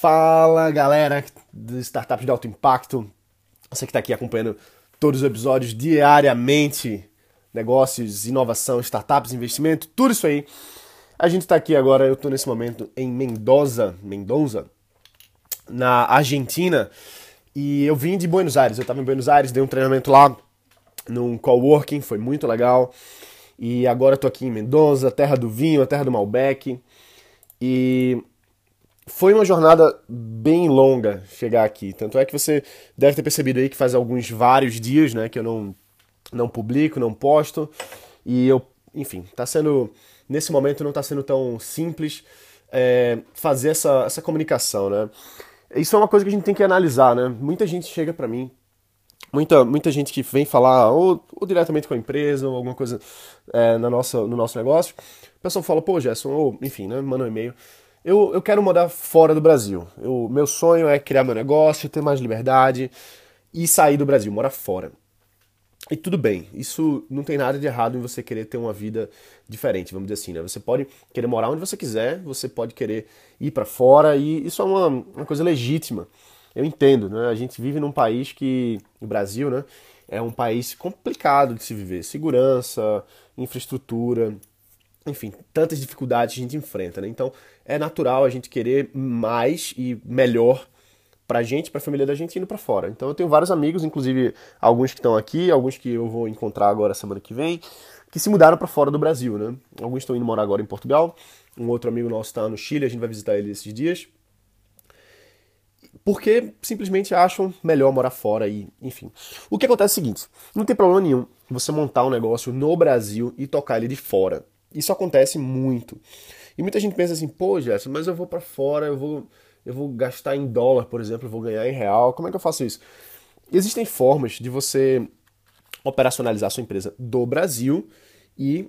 Fala galera de startups de alto impacto, você que está aqui acompanhando todos os episódios diariamente, negócios, inovação, startups, investimento, tudo isso aí. A gente está aqui agora, eu estou nesse momento em Mendoza, Mendoza, na Argentina, e eu vim de Buenos Aires. Eu estava em Buenos Aires, dei um treinamento lá num coworking, foi muito legal. E agora estou aqui em Mendoza, terra do vinho, a terra do Malbec. E foi uma jornada bem longa chegar aqui. Tanto é que você deve ter percebido aí que faz alguns vários dias, né, que eu não não publico, não posto. E eu, enfim, tá sendo nesse momento não está sendo tão simples é, fazer essa, essa comunicação, né? Isso é uma coisa que a gente tem que analisar, né? Muita gente chega para mim, muita, muita gente que vem falar ou, ou diretamente com a empresa ou alguma coisa é, na nossa, no nosso negócio, o pessoal fala, pô, Gerson, ou enfim, né? Manda um e-mail eu, eu quero morar fora do Brasil. Eu, meu sonho é criar meu negócio, ter mais liberdade e sair do Brasil, morar fora. E tudo bem, isso não tem nada de errado em você querer ter uma vida diferente, vamos dizer assim, né? Você pode querer morar onde você quiser, você pode querer ir para fora e isso é uma, uma coisa legítima. Eu entendo, né? A gente vive num país que, o Brasil, né? É um país complicado de se viver. Segurança, infraestrutura, enfim, tantas dificuldades a gente enfrenta, né? Então é natural a gente querer mais e melhor pra gente, pra família da gente indo pra fora. Então eu tenho vários amigos, inclusive alguns que estão aqui, alguns que eu vou encontrar agora semana que vem, que se mudaram para fora do Brasil, né? Alguns estão indo morar agora em Portugal, um outro amigo nosso está no Chile, a gente vai visitar ele esses dias. Porque simplesmente acham melhor morar fora e, enfim. O que acontece é o seguinte: não tem problema nenhum você montar um negócio no Brasil e tocar ele de fora. Isso acontece muito. E muita gente pensa assim, pô, Gerson, mas eu vou para fora, eu vou, eu vou gastar em dólar, por exemplo, eu vou ganhar em real. Como é que eu faço isso? Existem formas de você operacionalizar sua empresa do Brasil e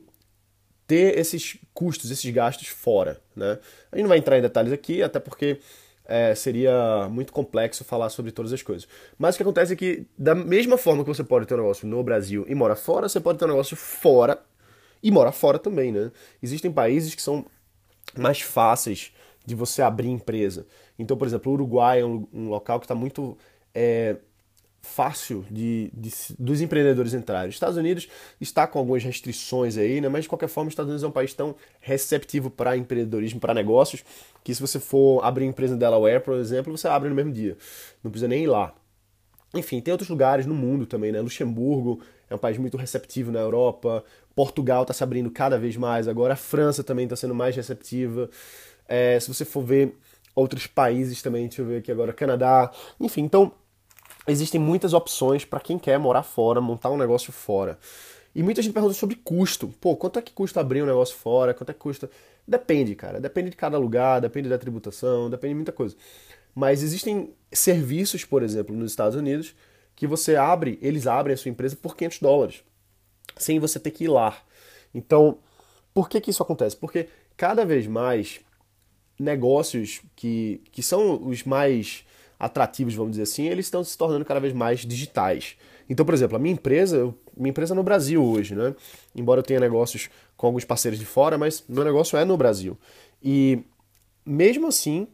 ter esses custos, esses gastos fora. Né? A gente não vai entrar em detalhes aqui, até porque é, seria muito complexo falar sobre todas as coisas. Mas o que acontece é que, da mesma forma que você pode ter um negócio no Brasil e mora fora, você pode ter um negócio fora e mora fora também, né? Existem países que são mais fáceis de você abrir empresa. Então, por exemplo, o Uruguai é um, um local que está muito é, fácil de, de, dos empreendedores entrarem. Os Estados Unidos está com algumas restrições aí, né? mas de qualquer forma, os Estados Unidos é um país tão receptivo para empreendedorismo, para negócios, que se você for abrir empresa em Delaware, por exemplo, você abre no mesmo dia. Não precisa nem ir lá. Enfim, tem outros lugares no mundo também, né? Luxemburgo é um país muito receptivo na Europa, Portugal está se abrindo cada vez mais, agora a França também está sendo mais receptiva. É, se você for ver outros países também, deixa eu ver aqui agora, Canadá, enfim, então existem muitas opções para quem quer morar fora, montar um negócio fora. E muita gente pergunta sobre custo. Pô, quanto é que custa abrir um negócio fora? Quanto é que custa? Depende, cara. Depende de cada lugar, depende da tributação, depende de muita coisa. Mas existem serviços, por exemplo, nos Estados Unidos, que você abre, eles abrem a sua empresa por 500 dólares, sem você ter que ir lá. Então, por que, que isso acontece? Porque cada vez mais negócios que, que são os mais atrativos, vamos dizer assim, eles estão se tornando cada vez mais digitais. Então, por exemplo, a minha empresa, minha empresa é no Brasil hoje, né? Embora eu tenha negócios com alguns parceiros de fora, mas meu negócio é no Brasil. E mesmo assim,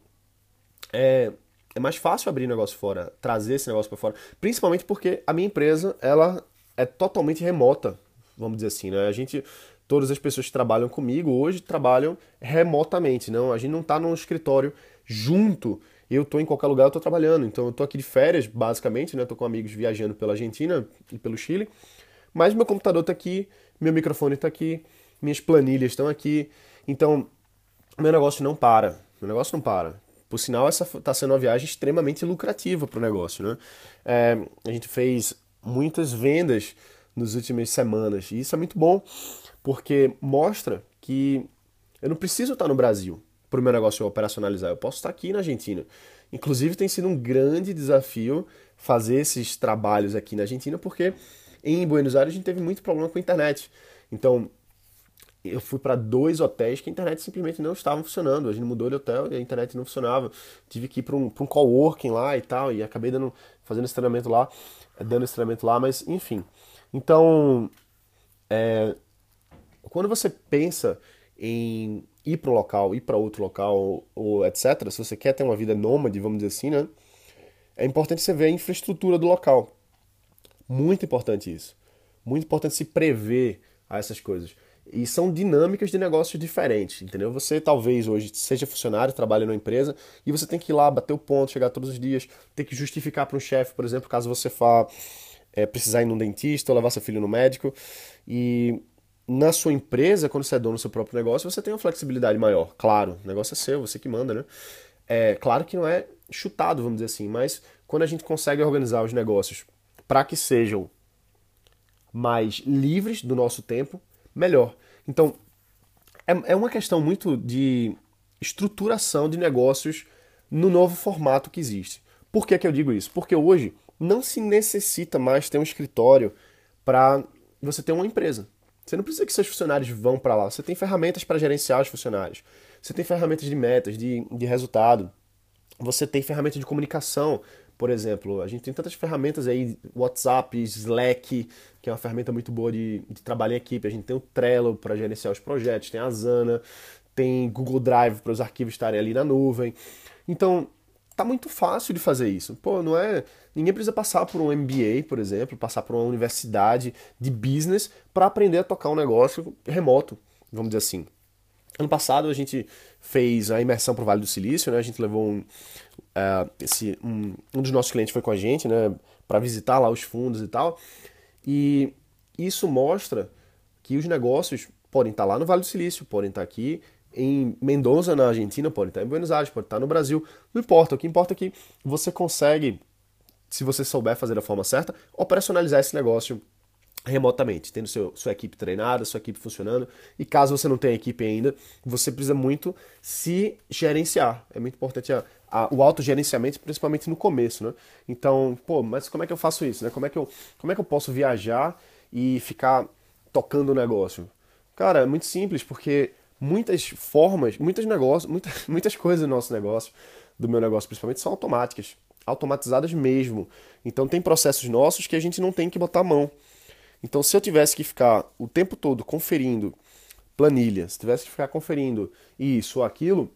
é, é mais fácil abrir negócio fora, trazer esse negócio para fora, principalmente porque a minha empresa ela é totalmente remota, vamos dizer assim, né? A gente todas as pessoas que trabalham comigo hoje trabalham remotamente, não? A gente não está num escritório junto. Eu estou em qualquer lugar, eu estou trabalhando. Então eu estou aqui de férias, basicamente, né? Estou com amigos viajando pela Argentina e pelo Chile. Mas meu computador está aqui, meu microfone está aqui, minhas planilhas estão aqui. Então, meu negócio não para. Meu negócio não para. Por sinal, essa está sendo uma viagem extremamente lucrativa para o negócio. Né? É, a gente fez muitas vendas nas últimas semanas e isso é muito bom porque mostra que eu não preciso estar no Brasil para o meu negócio operacionalizar, eu posso estar aqui na Argentina. Inclusive, tem sido um grande desafio fazer esses trabalhos aqui na Argentina porque em Buenos Aires a gente teve muito problema com a internet. Então, eu fui para dois hotéis que a internet simplesmente não estava funcionando. A gente mudou de hotel e a internet não funcionava. Tive que ir para um, um coworking lá e tal, e acabei dando, fazendo esse treinamento lá, dando esse treinamento lá, mas enfim. Então, é, quando você pensa em ir para um local, ir para outro local, ou, ou, etc., se você quer ter uma vida nômade, vamos dizer assim, né? É importante você ver a infraestrutura do local. Muito importante isso. Muito importante se prever a essas coisas. E são dinâmicas de negócios diferentes, entendeu? Você talvez hoje seja funcionário, trabalha numa empresa e você tem que ir lá bater o ponto, chegar todos os dias, ter que justificar para um chefe, por exemplo, caso você vá é, precisar ir num dentista ou levar seu filho no médico. E na sua empresa, quando você é dono do seu próprio negócio, você tem uma flexibilidade maior. Claro, o negócio é seu, você que manda, né? É claro que não é chutado, vamos dizer assim, mas quando a gente consegue organizar os negócios para que sejam mais livres do nosso tempo, melhor. Então, é, é uma questão muito de estruturação de negócios no novo formato que existe. Por que, que eu digo isso? Porque hoje não se necessita mais ter um escritório para você ter uma empresa. Você não precisa que seus funcionários vão para lá. Você tem ferramentas para gerenciar os funcionários. Você tem ferramentas de metas, de, de resultado. Você tem ferramentas de comunicação por exemplo, a gente tem tantas ferramentas aí, WhatsApp, Slack, que é uma ferramenta muito boa de, de trabalho em equipe. A gente tem o Trello para gerenciar os projetos, tem a Asana, tem Google Drive para os arquivos estarem ali na nuvem. Então, tá muito fácil de fazer isso. Pô, não é. Ninguém precisa passar por um MBA, por exemplo, passar por uma universidade de business para aprender a tocar um negócio remoto, vamos dizer assim. Ano passado a gente fez a imersão para o Vale do Silício, né? A gente levou um, uh, esse, um, um dos nossos clientes foi com a gente, né? Para visitar lá os fundos e tal. E isso mostra que os negócios podem estar lá no Vale do Silício, podem estar aqui em Mendoza, na Argentina, podem estar em Buenos Aires, podem estar no Brasil. Não importa, o que importa é que você consegue, se você souber fazer da forma certa, operacionalizar esse negócio remotamente, tendo seu, sua equipe treinada, sua equipe funcionando. E caso você não tenha equipe ainda, você precisa muito se gerenciar. É muito importante a, a, o autogerenciamento, principalmente no começo, né? Então, pô, mas como é que eu faço isso, né? Como é que eu, como é que eu posso viajar e ficar tocando o negócio? Cara, é muito simples, porque muitas formas, muitos negócios, muitas, muitas coisas do nosso negócio, do meu negócio principalmente, são automáticas. Automatizadas mesmo. Então tem processos nossos que a gente não tem que botar a mão. Então, se eu tivesse que ficar o tempo todo conferindo planilha, se tivesse que ficar conferindo isso ou aquilo,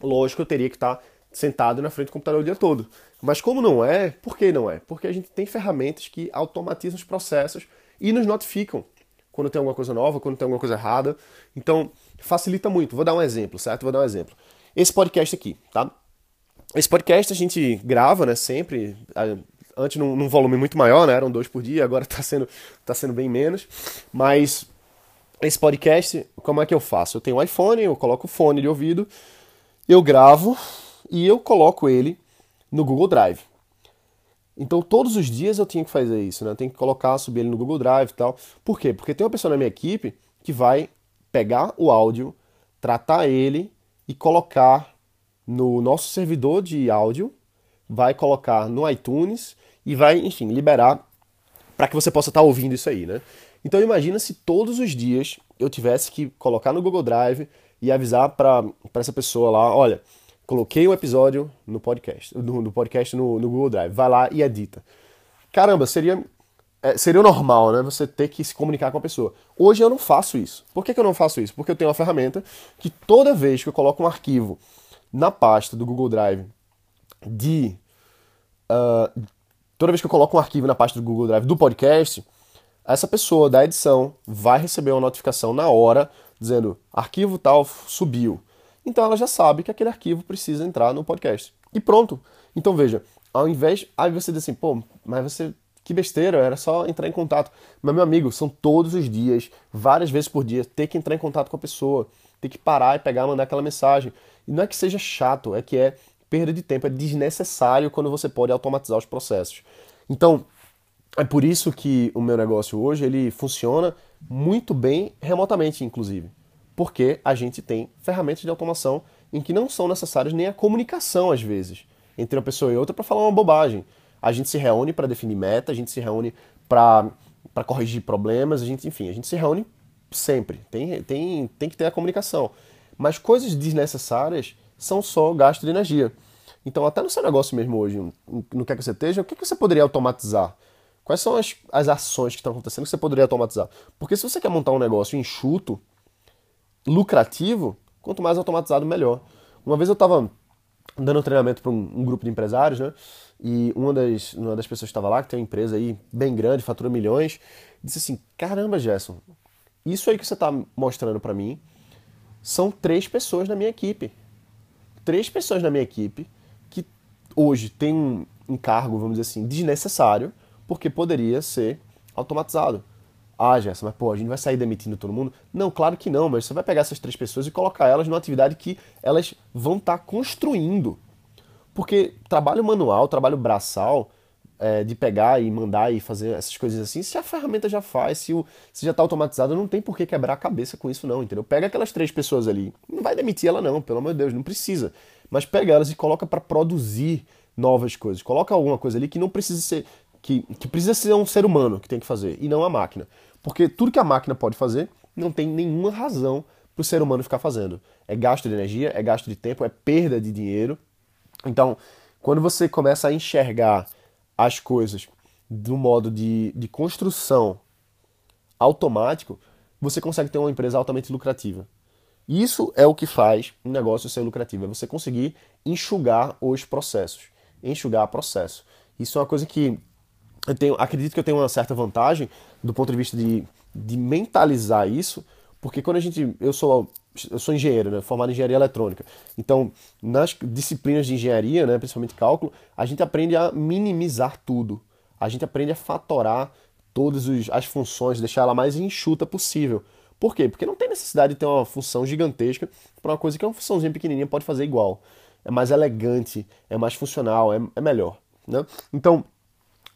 lógico eu teria que estar sentado na frente do computador o dia todo. Mas como não é, por que não é? Porque a gente tem ferramentas que automatizam os processos e nos notificam quando tem alguma coisa nova, quando tem alguma coisa errada. Então, facilita muito. Vou dar um exemplo, certo? Vou dar um exemplo. Esse podcast aqui, tá? Esse podcast a gente grava, né, sempre, antes num, num, volume muito maior, né? Eram dois por dia, agora está sendo, tá sendo bem menos. Mas esse podcast, como é que eu faço? Eu tenho um iPhone, eu coloco o fone de ouvido, eu gravo e eu coloco ele no Google Drive. Então todos os dias eu tenho que fazer isso, né? Eu tenho que colocar, subir ele no Google Drive e tal. Por quê? Porque tem uma pessoa na minha equipe que vai pegar o áudio, tratar ele e colocar no nosso servidor de áudio, vai colocar no iTunes e vai, enfim, liberar para que você possa estar tá ouvindo isso aí, né? Então imagina se todos os dias eu tivesse que colocar no Google Drive e avisar para essa pessoa lá, olha, coloquei um episódio no podcast, no, no podcast no, no, Google Drive, vai lá e edita. Caramba, seria é, seria normal, né? Você ter que se comunicar com a pessoa. Hoje eu não faço isso. Por que, que eu não faço isso? Porque eu tenho uma ferramenta que toda vez que eu coloco um arquivo na pasta do Google Drive de uh, toda vez que eu coloco um arquivo na pasta do Google Drive do podcast, essa pessoa da edição vai receber uma notificação na hora dizendo arquivo tal subiu. Então ela já sabe que aquele arquivo precisa entrar no podcast. E pronto. Então veja, ao invés. Aí você diz assim, pô, mas você. Que besteira, era só entrar em contato. Mas, meu amigo, são todos os dias, várias vezes por dia, ter que entrar em contato com a pessoa, ter que parar e pegar, mandar aquela mensagem. E não é que seja chato, é que é perda de tempo, é desnecessário quando você pode automatizar os processos. Então, é por isso que o meu negócio hoje ele funciona muito bem remotamente, inclusive, porque a gente tem ferramentas de automação em que não são necessárias nem a comunicação às vezes entre uma pessoa e outra para falar uma bobagem. A gente se reúne para definir meta, a gente se reúne para corrigir problemas, a gente, enfim, a gente se reúne sempre. Tem, tem, tem que ter a comunicação. Mas coisas desnecessárias são só gasto de energia. Então, até no seu negócio mesmo hoje, no que é que você esteja, o que, é que você poderia automatizar? Quais são as, as ações que estão acontecendo que você poderia automatizar? Porque se você quer montar um negócio enxuto, lucrativo, Quanto mais automatizado, melhor. Uma vez eu estava dando treinamento para um, um, grupo de empresários, né? E uma das, uma das pessoas que estava lá, que tem uma empresa aí bem grande, fatura milhões, disse assim: Caramba, Gerson, isso aí que você está mostrando para mim são três pessoas na minha equipe. Três pessoas na minha equipe que hoje tem um encargo, vamos dizer assim, desnecessário, porque poderia ser automatizado. Ah, Gerson, mas pô, a gente vai sair demitindo todo mundo? Não, claro que não, mas você vai pegar essas três pessoas e colocar elas numa atividade que elas vão estar tá construindo. Porque trabalho manual, trabalho braçal, é, de pegar e mandar e fazer essas coisas assim, se a ferramenta já faz, se, o, se já está automatizado, não tem por que quebrar a cabeça com isso não, entendeu? Pega aquelas três pessoas ali, não vai demitir ela não, pelo amor de Deus, não precisa. Mas pega elas e coloca para produzir novas coisas. Coloca alguma coisa ali que não precisa ser que, que precisa ser um ser humano que tem que fazer e não a máquina. Porque tudo que a máquina pode fazer não tem nenhuma razão para o ser humano ficar fazendo. É gasto de energia, é gasto de tempo, é perda de dinheiro. Então, quando você começa a enxergar as coisas do modo de, de construção automático, você consegue ter uma empresa altamente lucrativa. Isso é o que faz um negócio ser lucrativo, é você conseguir enxugar os processos, enxugar processo. Isso é uma coisa que eu tenho, acredito que eu tenho uma certa vantagem do ponto de vista de, de mentalizar isso, porque quando a gente. Eu sou, eu sou engenheiro, né, formado em engenharia eletrônica. Então, nas disciplinas de engenharia, né, principalmente cálculo, a gente aprende a minimizar tudo. A gente aprende a fatorar todas as funções, deixar ela mais enxuta possível. Por quê? Porque não tem necessidade de ter uma função gigantesca para uma coisa que uma funçãozinha pequenininha pode fazer igual. É mais elegante, é mais funcional, é, é melhor. Né? Então,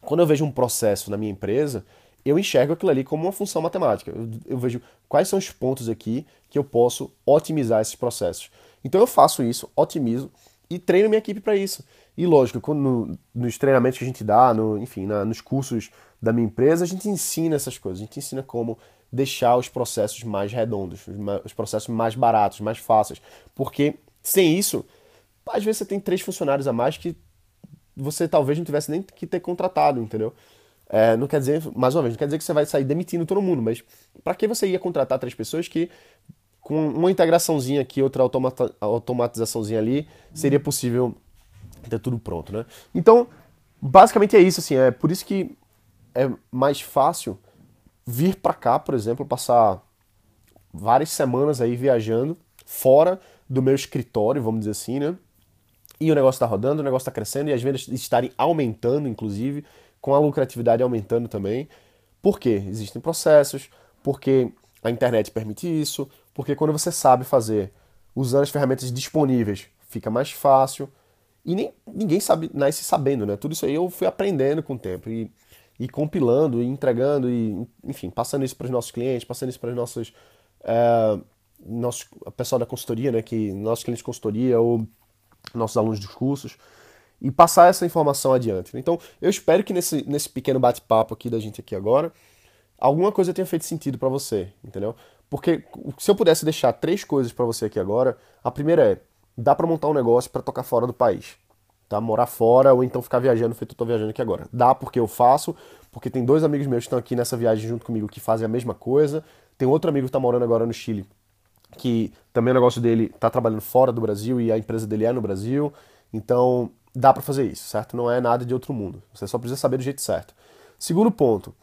quando eu vejo um processo na minha empresa, eu enxergo aquilo ali como uma função matemática. Eu, eu, vejo quais são os pontos aqui que eu posso otimizar esses processos. Então eu faço isso, otimizo e treino minha equipe para isso. E lógico, quando no, nos treinamentos que a gente dá, no, enfim, na, nos cursos da minha empresa, a gente ensina essas coisas. A gente ensina como deixar os processos mais redondos, os, os processos mais baratos, mais fáceis. Porque sem isso, às vezes você tem três funcionários a mais que você talvez não tivesse nem que ter contratado, entendeu? É, não quer dizer, mais uma vez, não quer dizer que você vai sair demitindo todo mundo, mas para que você ia contratar três pessoas que com uma integraçãozinha aqui, outra automata, automatizaçãozinha ali, seria possível ter tudo pronto, né? Então, basicamente é isso, assim, é por isso que é mais fácil vir para cá, por exemplo, passar várias semanas aí viajando fora do meu escritório, vamos dizer assim, né? E o negócio está rodando, o negócio está crescendo e as vendas estarem aumentando, inclusive, com a lucratividade aumentando também. Por quê? Existem processos, porque a internet permite isso, porque quando você sabe fazer usando as ferramentas disponíveis, fica mais fácil. E nem, ninguém sabe, nasce sabendo, né? Tudo isso aí eu fui aprendendo com o tempo e, e compilando, e entregando, e enfim, passando isso para os nossos clientes, passando isso para os nossos, é, nossos pessoal da consultoria, né? Que nossos clientes de consultoria ou nossos alunos dos cursos, e passar essa informação adiante. Então, eu espero que nesse, nesse pequeno bate-papo aqui da gente aqui agora, alguma coisa tenha feito sentido para você, entendeu? Porque se eu pudesse deixar três coisas para você aqui agora, a primeira é, dá para montar um negócio para tocar fora do país. Tá? Morar fora ou então ficar viajando feito eu tô viajando aqui agora. Dá porque eu faço, porque tem dois amigos meus que estão aqui nessa viagem junto comigo que fazem a mesma coisa. Tem outro amigo que está morando agora no Chile que também o negócio dele está trabalhando fora do Brasil e a empresa dele é no Brasil. Então, dá para fazer isso, certo? Não é nada de outro mundo. Você só precisa saber do jeito certo. Segundo ponto,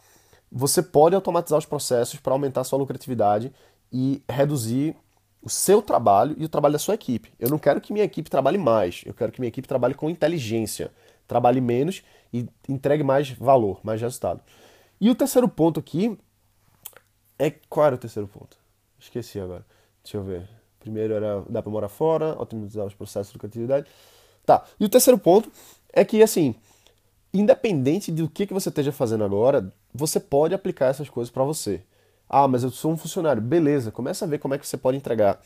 você pode automatizar os processos para aumentar sua lucratividade e reduzir o seu trabalho e o trabalho da sua equipe. Eu não quero que minha equipe trabalhe mais, eu quero que minha equipe trabalhe com inteligência, trabalhe menos e entregue mais valor, mais resultado. E o terceiro ponto aqui é qual era o terceiro ponto? Esqueci agora. Deixa eu ver. Primeiro era dá para morar fora, otimizar os processos de lucratividade. Tá. E o terceiro ponto é que, assim, independente do que, que você esteja fazendo agora, você pode aplicar essas coisas para você. Ah, mas eu sou um funcionário. Beleza, começa a ver como é que você pode entregar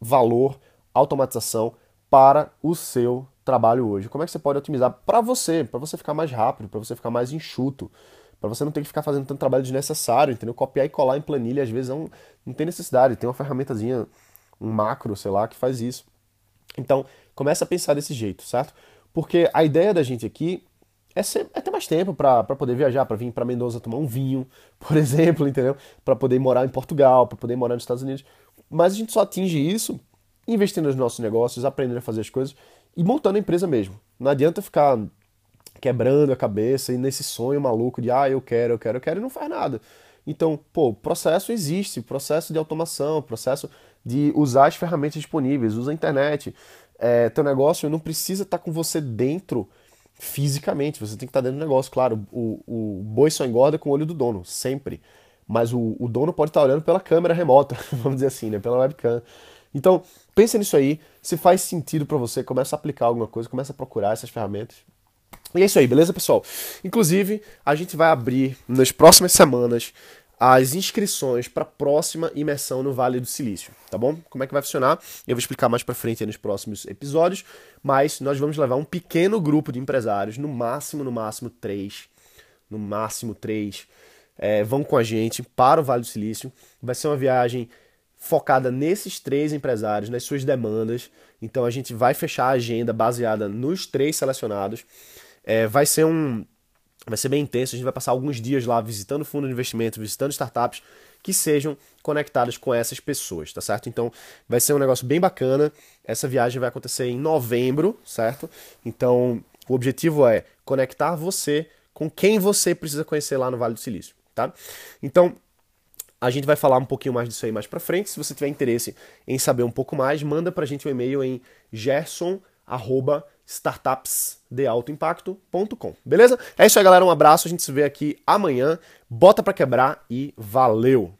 valor, automatização para o seu trabalho hoje. Como é que você pode otimizar para você, para você ficar mais rápido, para você ficar mais enxuto para você não ter que ficar fazendo tanto trabalho desnecessário, entendeu? Copiar e colar em planilha às vezes não, não tem necessidade, tem uma ferramentazinha, um macro, sei lá, que faz isso. Então, começa a pensar desse jeito, certo? Porque a ideia da gente aqui é, ser, é ter mais tempo para poder viajar, para vir para Mendoza tomar um vinho, por exemplo, entendeu? Para poder morar em Portugal, para poder morar nos Estados Unidos. Mas a gente só atinge isso investindo nos nossos negócios, aprendendo a fazer as coisas e montando a empresa mesmo. Não adianta ficar quebrando a cabeça e nesse sonho maluco de ah, eu quero, eu quero, eu quero e não faz nada. Então, pô, processo existe, processo de automação, processo de usar as ferramentas disponíveis, usa a internet. É, teu negócio não precisa estar tá com você dentro fisicamente, você tem que estar tá dentro do negócio. Claro, o, o boi só engorda com o olho do dono, sempre. Mas o, o dono pode estar tá olhando pela câmera remota, vamos dizer assim, né? Pela webcam. Então, pense nisso aí. Se faz sentido para você, começa a aplicar alguma coisa, começa a procurar essas ferramentas. E é isso aí, beleza, pessoal? Inclusive, a gente vai abrir nas próximas semanas as inscrições para a próxima imersão no Vale do Silício, tá bom? Como é que vai funcionar? Eu vou explicar mais para frente nos próximos episódios, mas nós vamos levar um pequeno grupo de empresários, no máximo, no máximo três, no máximo três, é, vão com a gente para o Vale do Silício. Vai ser uma viagem focada nesses três empresários, nas suas demandas. Então a gente vai fechar a agenda baseada nos três selecionados. É, vai ser um vai ser bem intenso. A gente vai passar alguns dias lá visitando fundos de investimento, visitando startups que sejam conectadas com essas pessoas, tá certo? Então vai ser um negócio bem bacana. Essa viagem vai acontecer em novembro, certo? Então o objetivo é conectar você com quem você precisa conhecer lá no Vale do Silício, tá? Então a gente vai falar um pouquinho mais disso aí mais para frente. Se você tiver interesse em saber um pouco mais, manda pra gente um e-mail em gerson@startupsdealtoimpacto.com. Beleza? É isso aí, galera. Um abraço. A gente se vê aqui amanhã. Bota para quebrar e valeu.